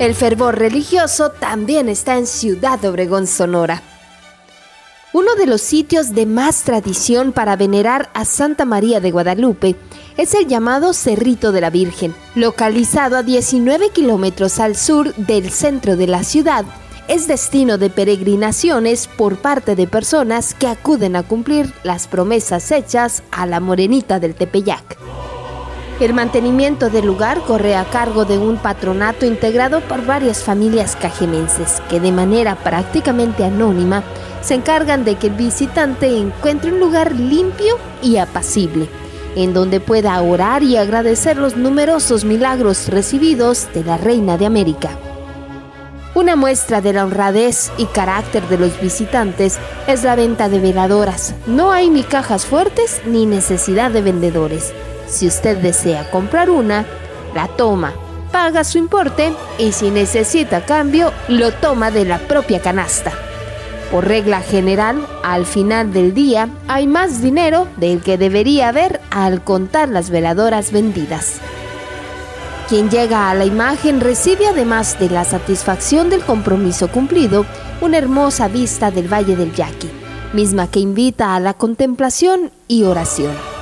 El fervor religioso también está en Ciudad Obregón, Sonora. Uno de los sitios de más tradición para venerar a Santa María de Guadalupe es el llamado Cerrito de la Virgen, localizado a 19 kilómetros al sur del centro de la ciudad. Es destino de peregrinaciones por parte de personas que acuden a cumplir las promesas hechas a la morenita del Tepeyac. El mantenimiento del lugar corre a cargo de un patronato integrado por varias familias cajemenses que de manera prácticamente anónima se encargan de que el visitante encuentre un lugar limpio y apacible, en donde pueda orar y agradecer los numerosos milagros recibidos de la Reina de América. Una muestra de la honradez y carácter de los visitantes es la venta de veladoras. No hay ni cajas fuertes ni necesidad de vendedores. Si usted desea comprar una, la toma, paga su importe y si necesita cambio, lo toma de la propia canasta. Por regla general, al final del día hay más dinero del que debería haber al contar las veladoras vendidas. Quien llega a la imagen recibe además de la satisfacción del compromiso cumplido, una hermosa vista del Valle del Yaqui, misma que invita a la contemplación y oración.